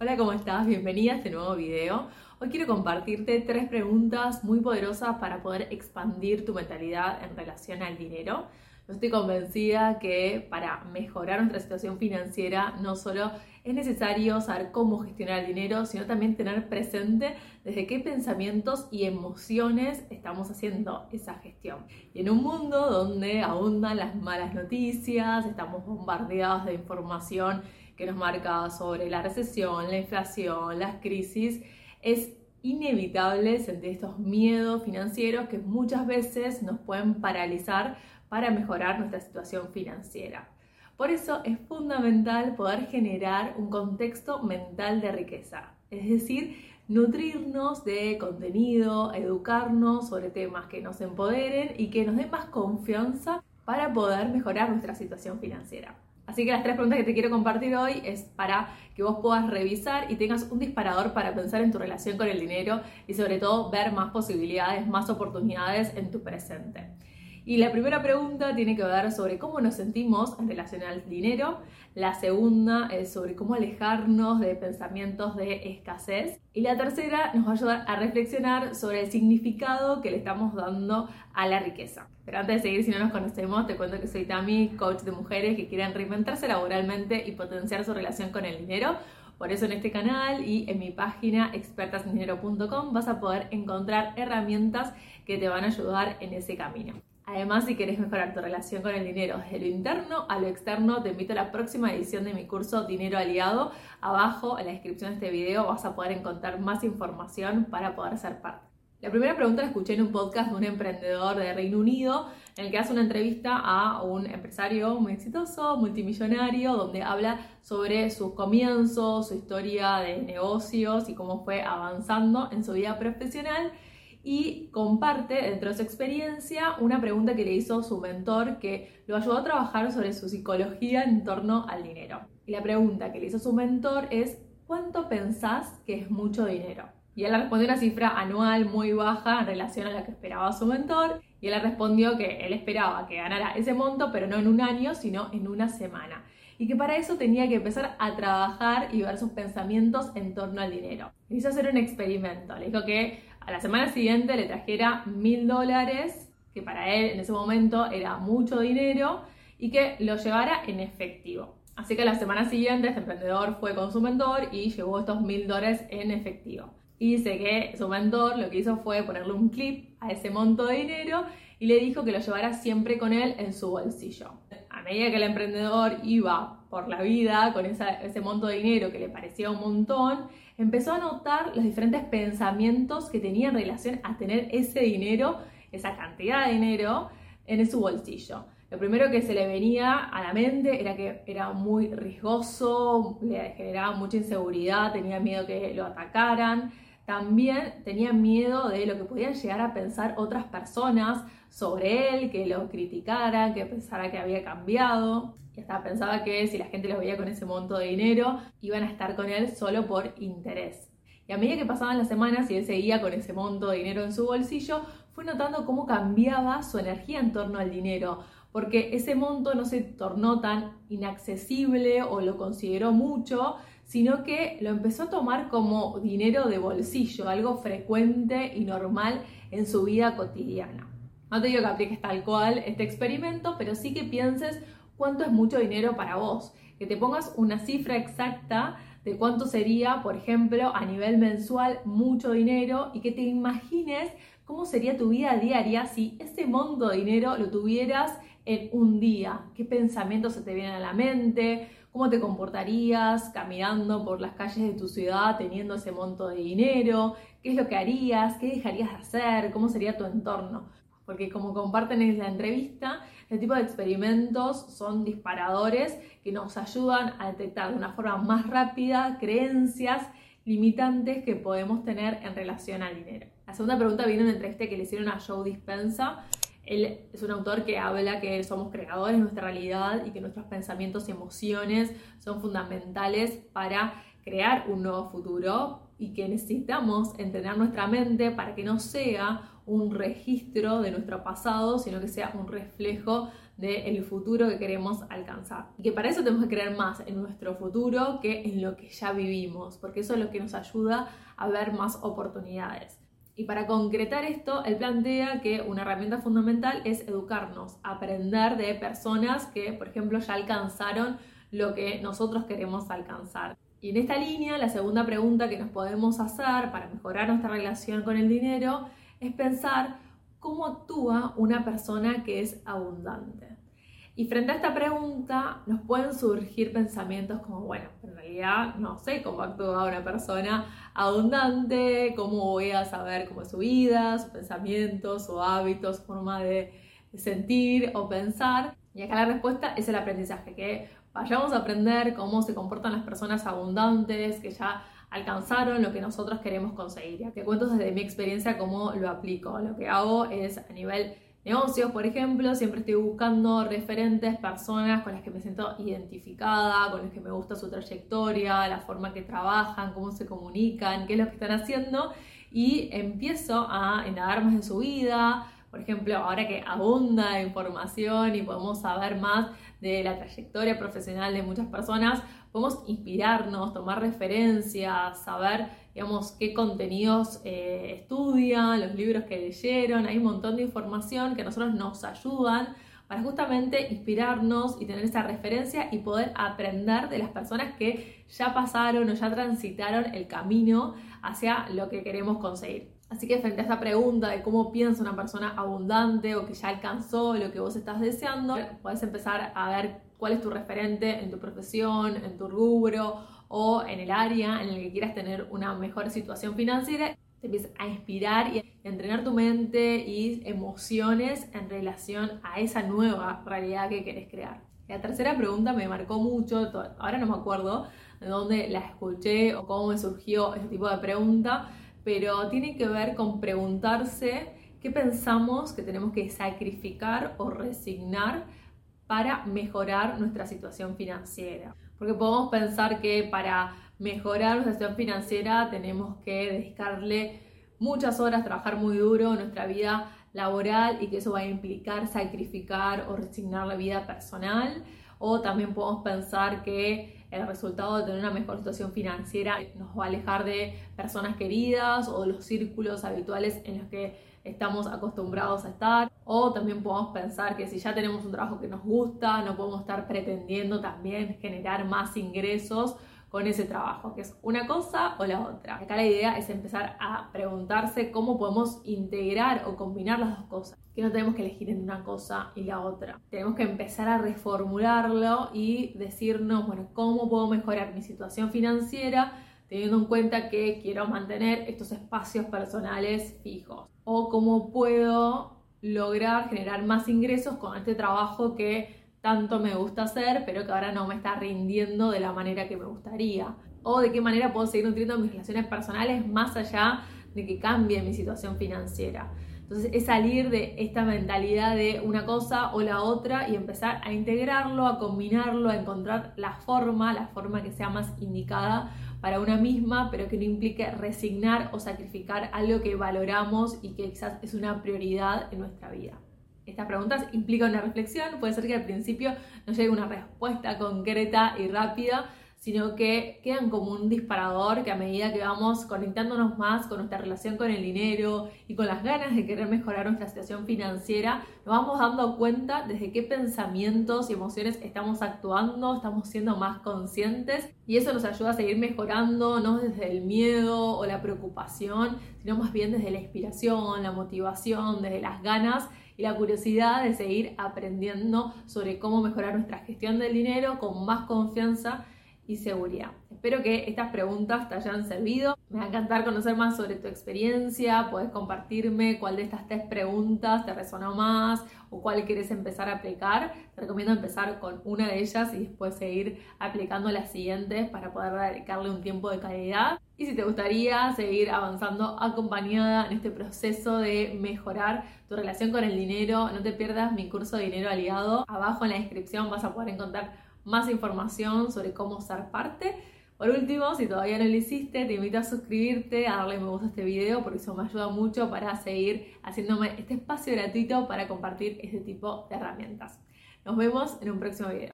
Hola, ¿cómo estás? Bienvenida a este nuevo video. Hoy quiero compartirte tres preguntas muy poderosas para poder expandir tu mentalidad en relación al dinero. Yo estoy convencida que para mejorar nuestra situación financiera no solo es necesario saber cómo gestionar el dinero, sino también tener presente desde qué pensamientos y emociones estamos haciendo esa gestión. Y en un mundo donde abundan las malas noticias, estamos bombardeados de información que nos marca sobre la recesión, la inflación, las crisis, es inevitable sentir estos miedos financieros que muchas veces nos pueden paralizar para mejorar nuestra situación financiera. Por eso es fundamental poder generar un contexto mental de riqueza, es decir, nutrirnos de contenido, educarnos sobre temas que nos empoderen y que nos den más confianza para poder mejorar nuestra situación financiera. Así que las tres preguntas que te quiero compartir hoy es para que vos puedas revisar y tengas un disparador para pensar en tu relación con el dinero y sobre todo ver más posibilidades, más oportunidades en tu presente. Y la primera pregunta tiene que ver sobre cómo nos sentimos en relación al dinero. La segunda es sobre cómo alejarnos de pensamientos de escasez. Y la tercera nos va a ayudar a reflexionar sobre el significado que le estamos dando a la riqueza. Pero antes de seguir, si no nos conocemos, te cuento que soy Tami, coach de mujeres que quieren reinventarse laboralmente y potenciar su relación con el dinero. Por eso en este canal y en mi página expertasindinero.com vas a poder encontrar herramientas que te van a ayudar en ese camino. Además, si quieres mejorar tu relación con el dinero desde lo interno a lo externo, te invito a la próxima edición de mi curso Dinero Aliado. Abajo en la descripción de este video vas a poder encontrar más información para poder ser parte. La primera pregunta la escuché en un podcast de un emprendedor de Reino Unido en el que hace una entrevista a un empresario muy exitoso, multimillonario, donde habla sobre sus comienzos, su historia de negocios y cómo fue avanzando en su vida profesional y comparte dentro de su experiencia una pregunta que le hizo su mentor que lo ayudó a trabajar sobre su psicología en torno al dinero. Y la pregunta que le hizo su mentor es, ¿cuánto pensás que es mucho dinero? Y él le respondió una cifra anual muy baja en relación a la que esperaba su mentor. Y él le respondió que él esperaba que ganara ese monto, pero no en un año, sino en una semana. Y que para eso tenía que empezar a trabajar y ver sus pensamientos en torno al dinero. Le hizo hacer un experimento. Le dijo que a la semana siguiente le trajera mil dólares, que para él en ese momento era mucho dinero, y que lo llevara en efectivo. Así que la semana siguiente este emprendedor fue con su mentor y llevó estos mil dólares en efectivo. Y dice que su mentor lo que hizo fue ponerle un clip a ese monto de dinero y le dijo que lo llevara siempre con él en su bolsillo. A medida que el emprendedor iba por la vida con ese monto de dinero que le parecía un montón, empezó a notar los diferentes pensamientos que tenía en relación a tener ese dinero, esa cantidad de dinero en su bolsillo. Lo primero que se le venía a la mente era que era muy riesgoso, le generaba mucha inseguridad, tenía miedo que lo atacaran, también tenía miedo de lo que podían llegar a pensar otras personas sobre él, que lo criticaran, que pensara que había cambiado. Y hasta pensaba que si la gente lo veía con ese monto de dinero, iban a estar con él solo por interés. Y a medida que pasaban las semanas y él seguía con ese monto de dinero en su bolsillo, fue notando cómo cambiaba su energía en torno al dinero, porque ese monto no se tornó tan inaccesible o lo consideró mucho, sino que lo empezó a tomar como dinero de bolsillo, algo frecuente y normal en su vida cotidiana. No te digo que apliques tal cual este experimento, pero sí que pienses cuánto es mucho dinero para vos, que te pongas una cifra exacta de cuánto sería, por ejemplo, a nivel mensual mucho dinero y que te imagines cómo sería tu vida diaria si ese monto de dinero lo tuvieras en un día, qué pensamientos se te vienen a la mente, cómo te comportarías caminando por las calles de tu ciudad teniendo ese monto de dinero, qué es lo que harías, qué dejarías de hacer, cómo sería tu entorno. Porque como comparten en la entrevista, este tipo de experimentos son disparadores que nos ayudan a detectar de una forma más rápida creencias limitantes que podemos tener en relación al dinero. La segunda pregunta viene en una entrevista que le hicieron a Joe Dispensa él es un autor que habla que somos creadores de nuestra realidad y que nuestros pensamientos y emociones son fundamentales para crear un nuevo futuro y que necesitamos entrenar nuestra mente para que no sea un registro de nuestro pasado, sino que sea un reflejo del futuro que queremos alcanzar. Y que para eso tenemos que creer más en nuestro futuro que en lo que ya vivimos, porque eso es lo que nos ayuda a ver más oportunidades. Y para concretar esto, él plantea que una herramienta fundamental es educarnos, aprender de personas que, por ejemplo, ya alcanzaron lo que nosotros queremos alcanzar. Y en esta línea, la segunda pregunta que nos podemos hacer para mejorar nuestra relación con el dinero es pensar cómo actúa una persona que es abundante. Y frente a esta pregunta nos pueden surgir pensamientos como, bueno, en realidad no sé cómo actúa una persona abundante, cómo voy a saber cómo es su vida, sus pensamientos, su hábitos, forma de sentir o pensar. Y acá la respuesta es el aprendizaje, que vayamos a aprender cómo se comportan las personas abundantes, que ya alcanzaron lo que nosotros queremos conseguir. Te cuento desde mi experiencia cómo lo aplico. Lo que hago es a nivel negocios, por ejemplo, siempre estoy buscando referentes, personas con las que me siento identificada, con las que me gusta su trayectoria, la forma que trabajan, cómo se comunican, qué es lo que están haciendo y empiezo a indagar más de su vida. Por ejemplo, ahora que abunda información y podemos saber más de la trayectoria profesional de muchas personas, podemos inspirarnos, tomar referencias, saber, digamos, qué contenidos eh, estudian, los libros que leyeron, hay un montón de información que a nosotros nos ayudan para justamente inspirarnos y tener esa referencia y poder aprender de las personas que ya pasaron o ya transitaron el camino hacia lo que queremos conseguir. Así que frente a esta pregunta de cómo piensa una persona abundante o que ya alcanzó lo que vos estás deseando, puedes empezar a ver cuál es tu referente en tu profesión, en tu rubro o en el área en el que quieras tener una mejor situación financiera. Te empiezas a inspirar y a entrenar tu mente y emociones en relación a esa nueva realidad que querés crear. La tercera pregunta me marcó mucho, ahora no me acuerdo de dónde la escuché o cómo me surgió este tipo de pregunta, pero tiene que ver con preguntarse qué pensamos que tenemos que sacrificar o resignar para mejorar nuestra situación financiera. Porque podemos pensar que para mejorar nuestra situación financiera tenemos que dedicarle muchas horas, trabajar muy duro nuestra vida laboral y que eso va a implicar sacrificar o resignar la vida personal. O también podemos pensar que el resultado de tener una mejor situación financiera nos va a alejar de personas queridas o de los círculos habituales en los que estamos acostumbrados a estar. O también podemos pensar que si ya tenemos un trabajo que nos gusta, no podemos estar pretendiendo también generar más ingresos con ese trabajo, que es una cosa o la otra. Acá la idea es empezar a preguntarse cómo podemos integrar o combinar las dos cosas, que no tenemos que elegir entre una cosa y la otra. Tenemos que empezar a reformularlo y decirnos, bueno, ¿cómo puedo mejorar mi situación financiera? teniendo en cuenta que quiero mantener estos espacios personales fijos o cómo puedo lograr generar más ingresos con este trabajo que tanto me gusta hacer, pero que ahora no me está rindiendo de la manera que me gustaría. O de qué manera puedo seguir nutriendo mis relaciones personales más allá de que cambie mi situación financiera. Entonces es salir de esta mentalidad de una cosa o la otra y empezar a integrarlo, a combinarlo, a encontrar la forma, la forma que sea más indicada para una misma, pero que no implique resignar o sacrificar algo que valoramos y que quizás es una prioridad en nuestra vida. Estas preguntas implican una reflexión, puede ser que al principio no llegue una respuesta concreta y rápida, sino que quedan como un disparador que a medida que vamos conectándonos más con nuestra relación con el dinero y con las ganas de querer mejorar nuestra situación financiera, nos vamos dando cuenta desde qué pensamientos y emociones estamos actuando, estamos siendo más conscientes y eso nos ayuda a seguir mejorando, no desde el miedo o la preocupación, sino más bien desde la inspiración, la motivación, desde las ganas y la curiosidad de seguir aprendiendo sobre cómo mejorar nuestra gestión del dinero con más confianza seguridad. Espero que estas preguntas te hayan servido. Me va a encantar conocer más sobre tu experiencia. Puedes compartirme cuál de estas tres preguntas te resonó más o cuál quieres empezar a aplicar. Te recomiendo empezar con una de ellas y después seguir aplicando las siguientes para poder dedicarle un tiempo de calidad. Y si te gustaría seguir avanzando acompañada en este proceso de mejorar tu relación con el dinero, no te pierdas mi curso de dinero aliado. Abajo en la descripción vas a poder encontrar más información sobre cómo ser parte. Por último, si todavía no lo hiciste, te invito a suscribirte, a darle me gusta a este video, porque eso me ayuda mucho para seguir haciéndome este espacio gratuito para compartir este tipo de herramientas. Nos vemos en un próximo video.